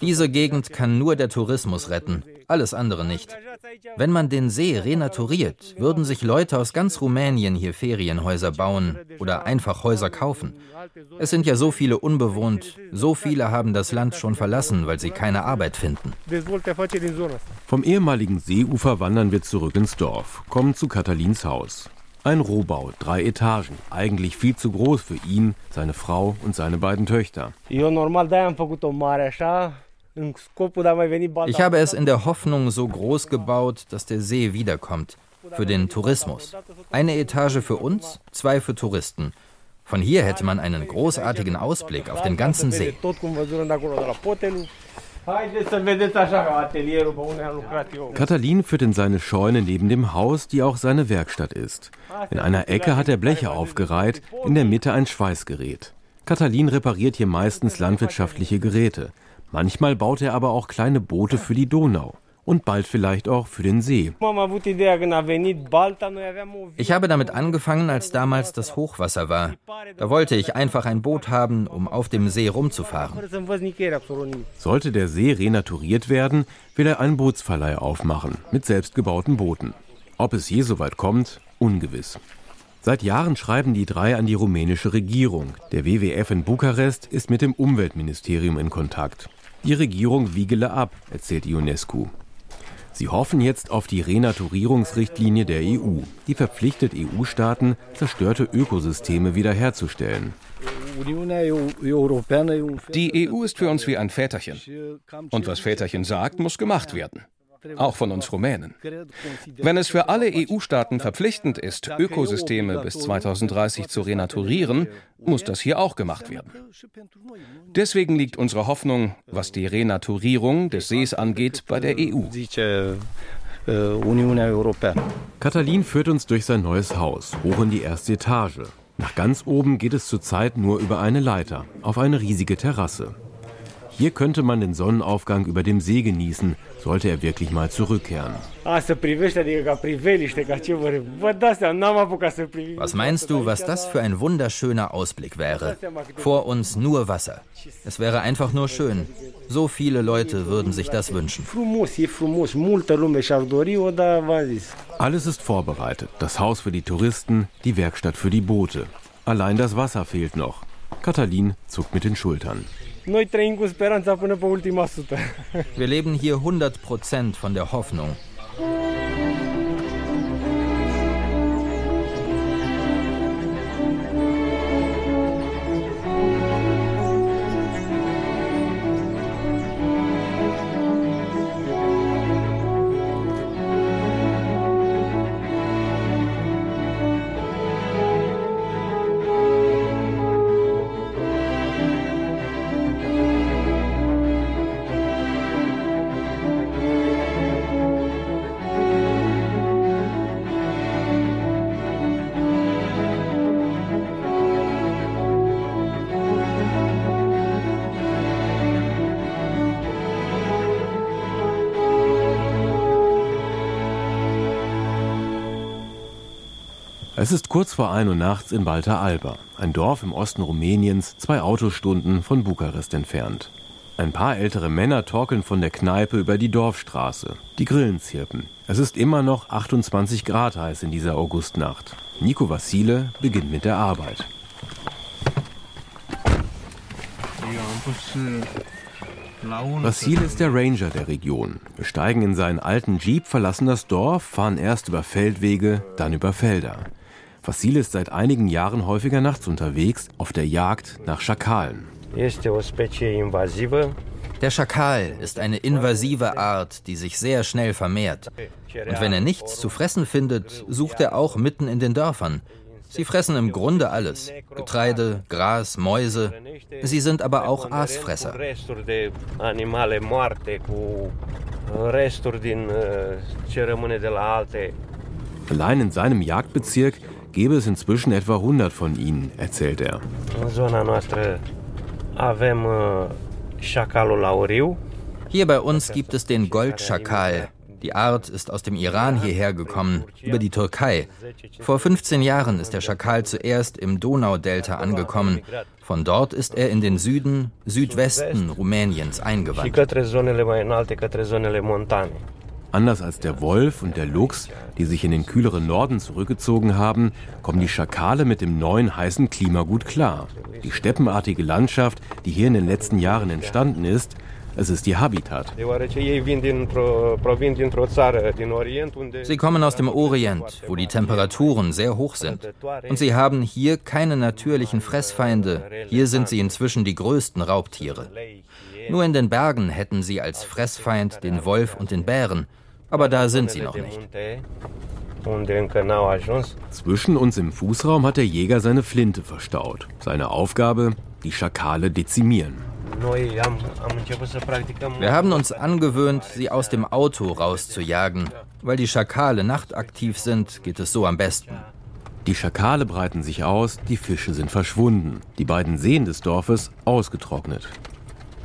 Diese Gegend kann nur der Tourismus retten, alles andere nicht. Wenn man den See renaturiert, würden sich Leute aus ganz Rumänien hier Ferienhäuser bauen oder einfach Häuser kaufen. Es sind ja so viele unbewohnt, so viele haben das Land schon verlassen, weil sie keine Arbeit finden. Vom ehemaligen Seeufer wandern wir zurück ins Dorf, kommen zu Katalins Haus. Ein Rohbau, drei Etagen, eigentlich viel zu groß für ihn, seine Frau und seine beiden Töchter. Ich habe es in der Hoffnung so groß gebaut, dass der See wiederkommt. Für den Tourismus. Eine Etage für uns, zwei für Touristen. Von hier hätte man einen großartigen Ausblick auf den ganzen See. Katalin führt in seine Scheune neben dem Haus, die auch seine Werkstatt ist. In einer Ecke hat er Bleche aufgereiht, in der Mitte ein Schweißgerät. Katalin repariert hier meistens landwirtschaftliche Geräte. Manchmal baut er aber auch kleine Boote für die Donau. Und bald vielleicht auch für den See. Ich habe damit angefangen, als damals das Hochwasser war. Da wollte ich einfach ein Boot haben, um auf dem See rumzufahren. Sollte der See renaturiert werden, will er einen Bootsverleih aufmachen mit selbstgebauten Booten. Ob es je soweit kommt, ungewiss. Seit Jahren schreiben die drei an die rumänische Regierung. Der WWF in Bukarest ist mit dem Umweltministerium in Kontakt. Die Regierung wiegele ab, erzählt Ionescu. Sie hoffen jetzt auf die Renaturierungsrichtlinie der EU. Die verpflichtet EU-Staaten, zerstörte Ökosysteme wiederherzustellen. Die EU ist für uns wie ein Väterchen. Und was Väterchen sagt, muss gemacht werden auch von uns Rumänen. Wenn es für alle EU-Staaten verpflichtend ist, Ökosysteme bis 2030 zu renaturieren, muss das hier auch gemacht werden. Deswegen liegt unsere Hoffnung, was die Renaturierung des Sees angeht, bei der EU. Katalin führt uns durch sein neues Haus, hoch in die erste Etage. Nach ganz oben geht es zurzeit nur über eine Leiter, auf eine riesige Terrasse. Hier könnte man den Sonnenaufgang über dem See genießen, sollte er wirklich mal zurückkehren. Was meinst du, was das für ein wunderschöner Ausblick wäre? Vor uns nur Wasser. Es wäre einfach nur schön. So viele Leute würden sich das wünschen. Alles ist vorbereitet. Das Haus für die Touristen, die Werkstatt für die Boote. Allein das Wasser fehlt noch. Katalin zuckt mit den Schultern. Wir leben hier 100 Prozent von der Hoffnung. Es ist kurz vor 1 Uhr nachts in Balta Alba, ein Dorf im Osten Rumäniens, zwei Autostunden von Bukarest entfernt. Ein paar ältere Männer torkeln von der Kneipe über die Dorfstraße. Die Grillen zirpen. Es ist immer noch 28 Grad heiß in dieser Augustnacht. Nico Vassile beginnt mit der Arbeit. Vassile ist der Ranger der Region. Wir steigen in seinen alten Jeep, verlassen das Dorf, fahren erst über Feldwege, dann über Felder. Vassile ist seit einigen Jahren häufiger nachts unterwegs, auf der Jagd nach Schakalen. Der Schakal ist eine invasive Art, die sich sehr schnell vermehrt. Und wenn er nichts zu fressen findet, sucht er auch mitten in den Dörfern. Sie fressen im Grunde alles. Getreide, Gras, Mäuse. Sie sind aber auch Aasfresser. Allein in seinem Jagdbezirk gäbe es inzwischen etwa 100 von ihnen, erzählt er. Hier bei uns gibt es den Goldschakal. Die Art ist aus dem Iran hierher gekommen, über die Türkei. Vor 15 Jahren ist der Schakal zuerst im Donaudelta angekommen. Von dort ist er in den Süden, Südwesten Rumäniens eingewandert. Anders als der Wolf und der Luchs, die sich in den kühleren Norden zurückgezogen haben, kommen die Schakale mit dem neuen heißen Klima gut klar. Die steppenartige Landschaft, die hier in den letzten Jahren entstanden ist, es ist ihr Habitat. Sie kommen aus dem Orient, wo die Temperaturen sehr hoch sind. Und sie haben hier keine natürlichen Fressfeinde. Hier sind sie inzwischen die größten Raubtiere. Nur in den Bergen hätten sie als Fressfeind den Wolf und den Bären. Aber da sind sie noch nicht. Zwischen uns im Fußraum hat der Jäger seine Flinte verstaut. Seine Aufgabe, die Schakale dezimieren. Wir haben uns angewöhnt, sie aus dem Auto rauszujagen. Weil die Schakale nachtaktiv sind, geht es so am besten. Die Schakale breiten sich aus, die Fische sind verschwunden, die beiden Seen des Dorfes ausgetrocknet.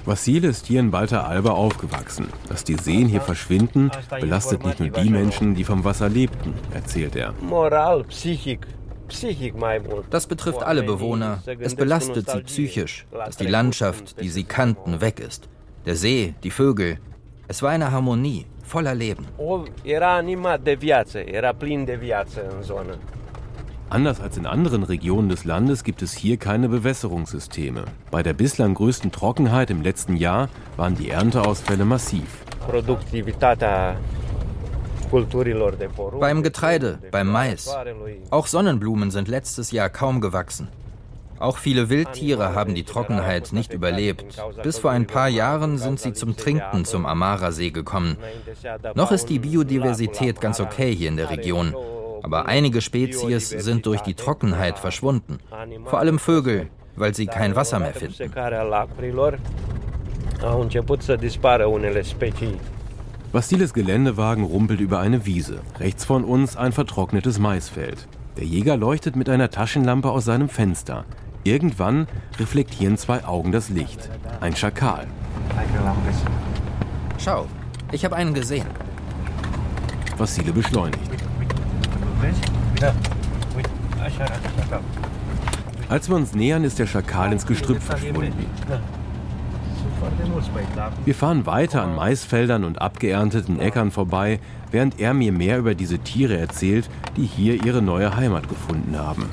Vasile ist hier in Balta Alba aufgewachsen. Dass die Seen hier verschwinden, belastet nicht nur die Menschen, die vom Wasser lebten, erzählt er. Moral, Psychik. Das betrifft alle Bewohner. Es belastet sie psychisch, dass die Landschaft, die sie kannten, weg ist. Der See, die Vögel. Es war eine Harmonie, voller Leben. Era animat de viață, era plin de viață în zonă. Anders als in anderen Regionen des Landes gibt es hier keine Bewässerungssysteme. Bei der bislang größten Trockenheit im letzten Jahr waren die Ernteausfälle massiv. Beim Getreide, beim Mais. Auch Sonnenblumen sind letztes Jahr kaum gewachsen. Auch viele Wildtiere haben die Trockenheit nicht überlebt. Bis vor ein paar Jahren sind sie zum Trinken zum Amara-See gekommen. Noch ist die Biodiversität ganz okay hier in der Region. Aber einige Spezies sind durch die Trockenheit verschwunden. Vor allem Vögel, weil sie kein Wasser mehr finden. Vasiles Geländewagen rumpelt über eine Wiese. Rechts von uns ein vertrocknetes Maisfeld. Der Jäger leuchtet mit einer Taschenlampe aus seinem Fenster. Irgendwann reflektieren zwei Augen das Licht. Ein Schakal. Schau, ich habe einen gesehen. Vasile beschleunigt. Als wir uns nähern, ist der Schakal ins Gestrüpp verschwunden. Wir fahren weiter an Maisfeldern und abgeernteten Äckern vorbei, während er mir mehr über diese Tiere erzählt, die hier ihre neue Heimat gefunden haben.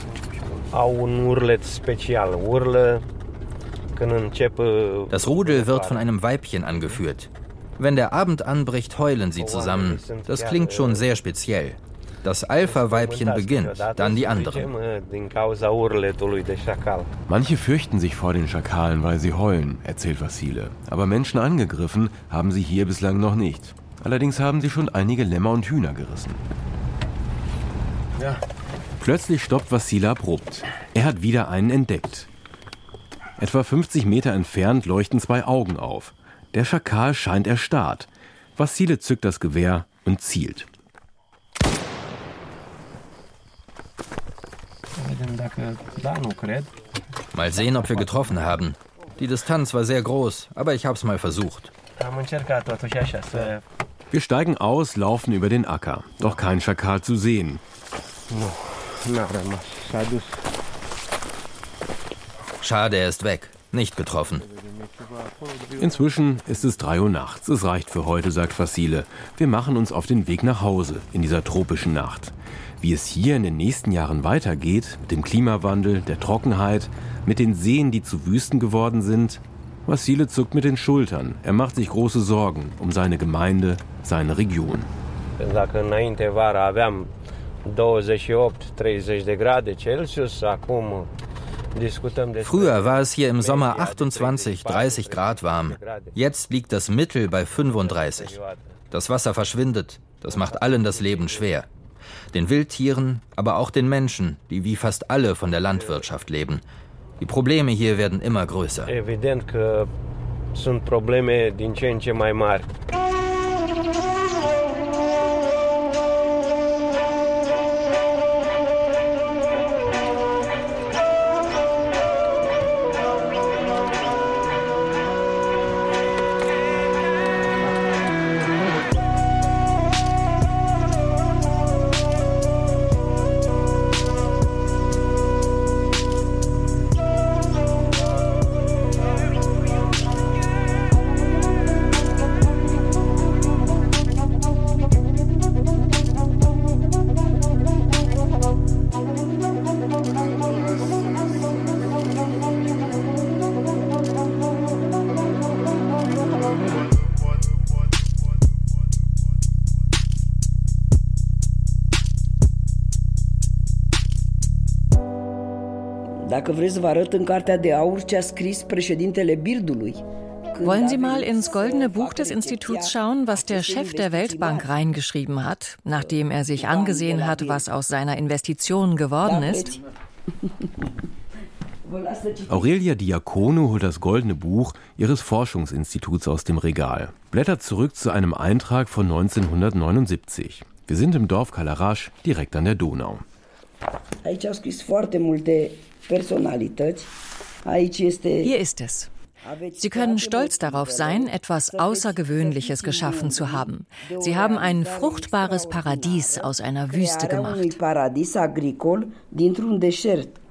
Das Rudel wird von einem Weibchen angeführt. Wenn der Abend anbricht, heulen sie zusammen. Das klingt schon sehr speziell. Das Alpha-Weibchen beginnt, dann die anderen. Manche fürchten sich vor den Schakalen, weil sie heulen, erzählt Vasile. Aber Menschen angegriffen haben sie hier bislang noch nicht. Allerdings haben sie schon einige Lämmer und Hühner gerissen. Ja. Plötzlich stoppt Vasile abrupt. Er hat wieder einen entdeckt. Etwa 50 Meter entfernt leuchten zwei Augen auf. Der Schakal scheint erstarrt. Vasile zückt das Gewehr und zielt. Vedem dacă da, nu cred. Mal sehen, ob wir getroffen haben. Die Distanz war sehr groß, aber ich hab's mal versucht. Așa să... Wir steigen aus, laufen über den Acker. Doch kein Schakal zu sehen. Schade, er ist weg. Nicht getroffen. Inzwischen ist es 3 Uhr nachts. Es reicht für heute, sagt Vasile. Wir machen uns auf den Weg nach Hause in dieser tropischen Nacht. Wie es hier in den nächsten Jahren weitergeht, mit dem Klimawandel, der Trockenheit, mit den Seen, die zu Wüsten geworden sind, Vasile zuckt mit den Schultern. Er macht sich große Sorgen um seine Gemeinde, seine Region. Dacă înainte vara aveam 28-30 de grade Celsius, acum discutăm despre... Früher war es hier im Sommer 28, 30 Grad warm. Jetzt liegt das Mittel bei 35. Das Wasser verschwindet. Das macht allen das Leben schwer. Den Wildtieren, aber auch den Menschen, die wie fast alle von der Landwirtschaft leben. Die Probleme hier werden immer größer. Evident sunt probleme din ce în ce. Dacă vreți vă arăt în Cartea de Aur ce a scris președintele Birdului. Wollen Sie mal ins goldene Buch des Instituts schauen, was der Chef der Weltbank reingeschrieben hat, nachdem er sich angesehen hat, was aus seiner Investition geworden ist? Aurelia Diacono holt das goldene Buch ihres Forschungsinstituts aus dem Regal, blättert zurück zu einem Eintrag von 1979. Wir sind im Dorf Kalarasch, direkt an der Donau. Aici au scris foarte multe Hier ist es. Sie können stolz darauf sein, etwas Außergewöhnliches geschaffen zu haben. Sie haben ein fruchtbares Paradies aus einer Wüste gemacht.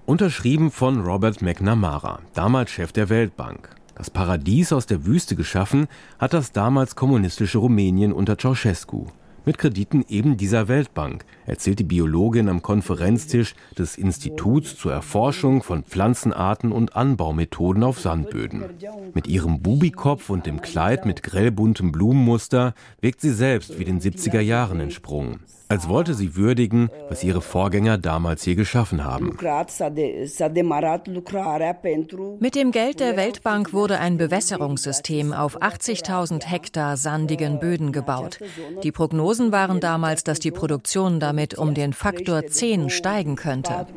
Unterschrieben von Robert McNamara, damals Chef der Weltbank. Das Paradies aus der Wüste geschaffen hat das damals kommunistische Rumänien unter Ceausescu mit Krediten eben dieser Weltbank, erzählt die Biologin am Konferenztisch des Instituts zur Erforschung von Pflanzenarten und Anbaumethoden auf Sandböden. Mit ihrem Bubikopf und dem Kleid mit grellbuntem Blumenmuster wirkt sie selbst wie den 70er Jahren entsprungen als wollte sie würdigen, was ihre Vorgänger damals hier geschaffen haben. Mit dem Geld der Weltbank wurde ein Bewässerungssystem auf 80.000 Hektar sandigen Böden gebaut. Die Prognosen waren damals, dass die Produktion damit um den Faktor 10 steigen könnte.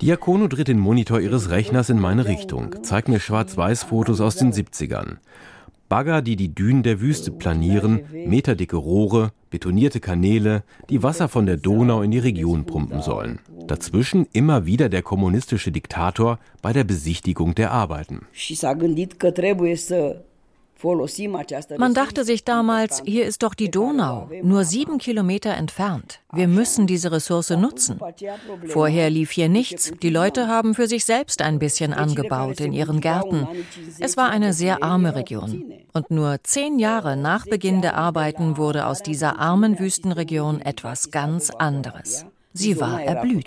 Diakono dreht den Monitor ihres Rechners in meine Richtung, zeigt mir Schwarz-Weiß-Fotos aus den 70ern. Bagger, die die Dünen der Wüste planieren, meterdicke Rohre, betonierte Kanäle, die Wasser von der Donau in die Region pumpen sollen. Dazwischen immer wieder der kommunistische Diktator bei der Besichtigung der Arbeiten. Man dachte sich damals, hier ist doch die Donau, nur sieben Kilometer entfernt. Wir müssen diese Ressource nutzen. Vorher lief hier nichts. Die Leute haben für sich selbst ein bisschen angebaut in ihren Gärten. Es war eine sehr arme Region. Und nur zehn Jahre nach Beginn der Arbeiten wurde aus dieser armen Wüstenregion etwas ganz anderes. Sie war erblüht.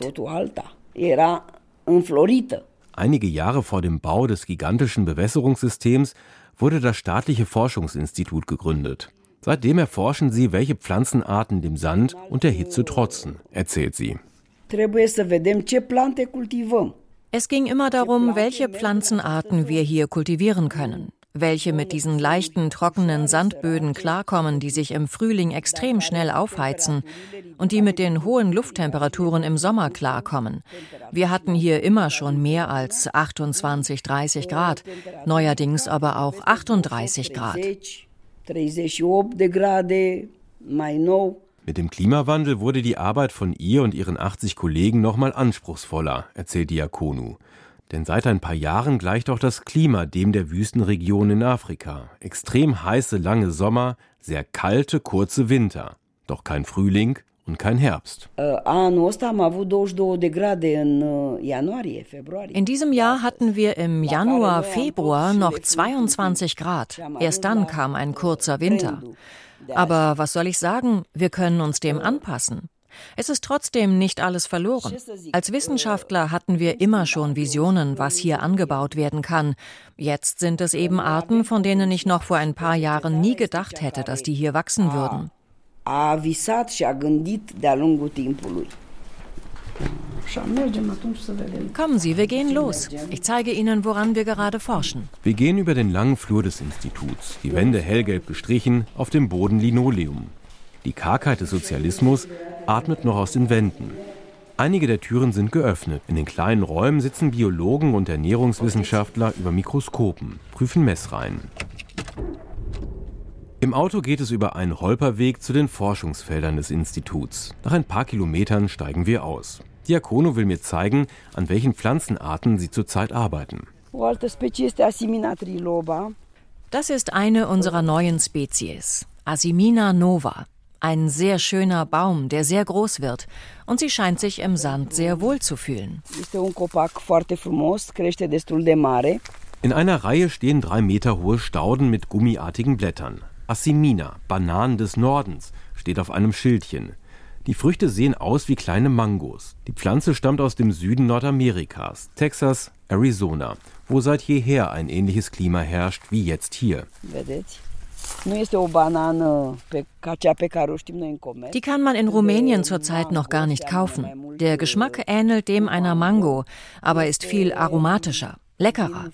Einige Jahre vor dem Bau des gigantischen Bewässerungssystems wurde das staatliche Forschungsinstitut gegründet. Seitdem erforschen sie, welche Pflanzenarten dem Sand und der Hitze trotzen, erzählt sie. Es ging immer darum, welche Pflanzenarten wir hier kultivieren können welche mit diesen leichten, trockenen Sandböden klarkommen, die sich im Frühling extrem schnell aufheizen und die mit den hohen Lufttemperaturen im Sommer klarkommen. Wir hatten hier immer schon mehr als 28, 30 Grad, neuerdings aber auch 38 Grad. Mit dem Klimawandel wurde die Arbeit von ihr und ihren 80 Kollegen nochmal anspruchsvoller, erzählt Diakonu. Denn seit ein paar Jahren gleicht auch das Klima dem der Wüstenregion in Afrika. Extrem heiße lange Sommer, sehr kalte kurze Winter. Doch kein Frühling und kein Herbst. In diesem Jahr hatten wir im Januar, Februar noch 22 Grad. Erst dann kam ein kurzer Winter. Aber was soll ich sagen, wir können uns dem anpassen. Es ist trotzdem nicht alles verloren. Als Wissenschaftler hatten wir immer schon Visionen, was hier angebaut werden kann. Jetzt sind es eben Arten, von denen ich noch vor ein paar Jahren nie gedacht hätte, dass die hier wachsen würden. Kommen Sie, wir gehen los. Ich zeige Ihnen, woran wir gerade forschen. Wir gehen über den langen Flur des Instituts, die Wände hellgelb gestrichen, auf dem Boden Linoleum. Die Kargheit des Sozialismus atmet noch aus den Wänden. Einige der Türen sind geöffnet. In den kleinen Räumen sitzen Biologen und Ernährungswissenschaftler über Mikroskopen, prüfen Messreihen. Im Auto geht es über einen Holperweg zu den Forschungsfeldern des Instituts. Nach ein paar Kilometern steigen wir aus. Diakono will mir zeigen, an welchen Pflanzenarten sie zurzeit arbeiten. Das ist eine unserer neuen Spezies, Asimina nova. Ein sehr schöner Baum, der sehr groß wird. Und sie scheint sich im Sand sehr wohl zu fühlen. In einer Reihe stehen drei Meter hohe Stauden mit gummiartigen Blättern. Assimina, Bananen des Nordens, steht auf einem Schildchen. Die Früchte sehen aus wie kleine Mangos. Die Pflanze stammt aus dem Süden Nordamerikas, Texas, Arizona, wo seit jeher ein ähnliches Klima herrscht wie jetzt hier. Die kann man in Rumänien zurzeit noch gar nicht kaufen. Der Geschmack ähnelt dem einer Mango, aber ist viel aromatischer. Leckerer.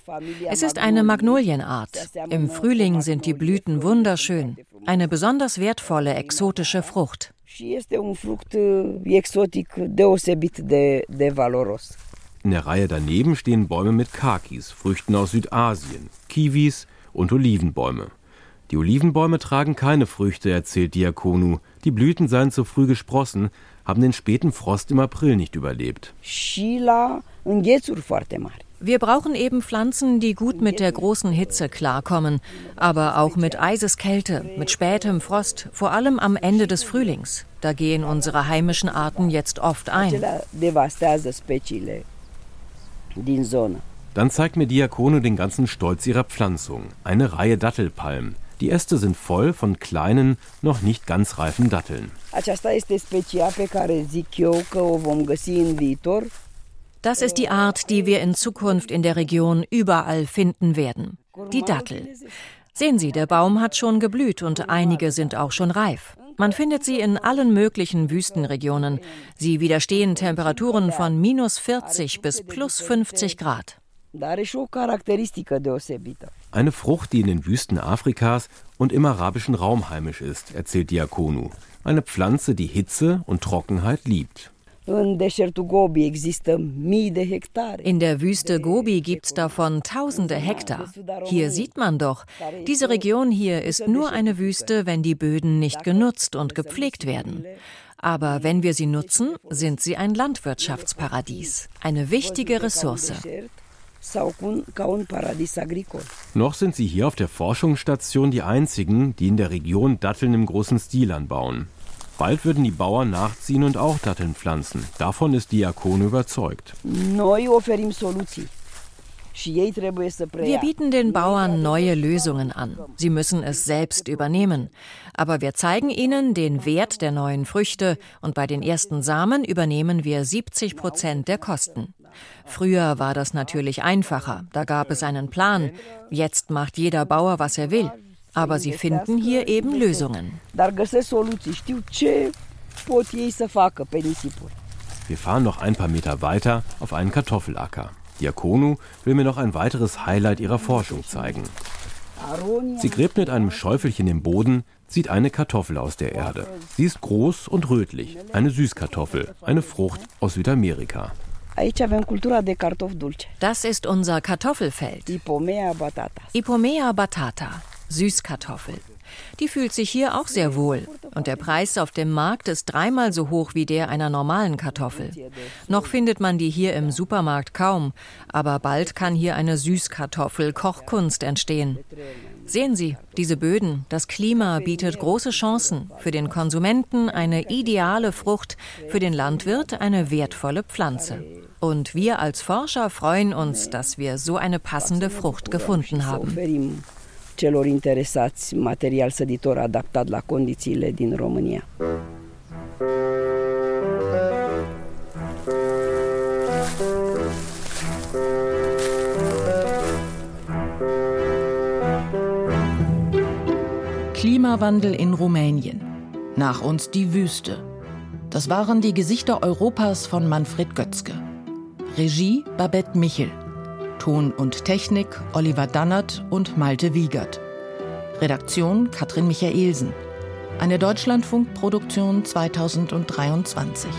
Es ist eine Magnolienart. Im Frühling sind die Blüten wunderschön. Eine besonders wertvolle exotische Frucht. In der Reihe daneben stehen Bäume mit Kakis, Früchten aus Südasien, Kiwis und Olivenbäume. Die Olivenbäume tragen keine Früchte, erzählt Diakonu. Die Blüten seien zu früh gesprossen, haben den späten Frost im April nicht überlebt. Wir brauchen eben Pflanzen, die gut mit der großen Hitze klarkommen, aber auch mit Eiseskälte, mit spätem Frost, vor allem am Ende des Frühlings. Da gehen unsere heimischen Arten jetzt oft ein. Dann zeigt mir Diakono den ganzen Stolz ihrer Pflanzung. Eine Reihe Dattelpalmen. Die Äste sind voll von kleinen, noch nicht ganz reifen Datteln. Das ist die Art, die wir in Zukunft in der Region überall finden werden. Die Dattel. Sehen Sie, der Baum hat schon geblüht und einige sind auch schon reif. Man findet sie in allen möglichen Wüstenregionen. Sie widerstehen Temperaturen von minus 40 bis plus 50 Grad. Eine Frucht, die in den Wüsten Afrikas und im arabischen Raum heimisch ist, erzählt Diakonu. Eine Pflanze, die Hitze und Trockenheit liebt. In der Wüste Gobi gibt es davon tausende Hektar. Hier sieht man doch, diese Region hier ist nur eine Wüste, wenn die Böden nicht genutzt und gepflegt werden. Aber wenn wir sie nutzen, sind sie ein Landwirtschaftsparadies, eine wichtige Ressource. Noch sind sie hier auf der Forschungsstation die einzigen, die in der Region Datteln im großen Stil anbauen. Bald würden die Bauern nachziehen und auch Datteln pflanzen. Davon ist Diakon überzeugt. Wir bieten den Bauern neue Lösungen an. Sie müssen es selbst übernehmen. Aber wir zeigen ihnen den Wert der neuen Früchte und bei den ersten Samen übernehmen wir 70 Prozent der Kosten. Früher war das natürlich einfacher. Da gab es einen Plan. Jetzt macht jeder Bauer, was er will. Aber sie finden hier eben Lösungen. Wir fahren noch ein paar Meter weiter auf einen Kartoffelacker. Diakonu will mir noch ein weiteres Highlight ihrer Forschung zeigen. Sie gräbt mit einem Schäufelchen im Boden, zieht eine Kartoffel aus der Erde. Sie ist groß und rötlich, eine Süßkartoffel, eine Frucht aus Südamerika. Das ist unser Kartoffelfeld. Ipomea batata, Süßkartoffel. Die fühlt sich hier auch sehr wohl. Und der Preis auf dem Markt ist dreimal so hoch wie der einer normalen Kartoffel. Noch findet man die hier im Supermarkt kaum, aber bald kann hier eine Süßkartoffel-Kochkunst entstehen. Sehen Sie, diese Böden, das Klima bietet große Chancen. Für den Konsumenten eine ideale Frucht, für den Landwirt eine wertvolle Pflanze. Und wir als Forscher freuen uns, dass wir so eine passende Frucht gefunden haben celor interesați material săditor adaptat la condițiile din România. Klimawandel in Rumänien. Nach uns die Wüste. Das waren die Gesichter Europas von Manfred Götzke. Regie Babette Michel. Ton und Technik Oliver Dannert und Malte Wiegert. Redaktion Katrin Michaelsen. Eine Deutschlandfunkproduktion 2023.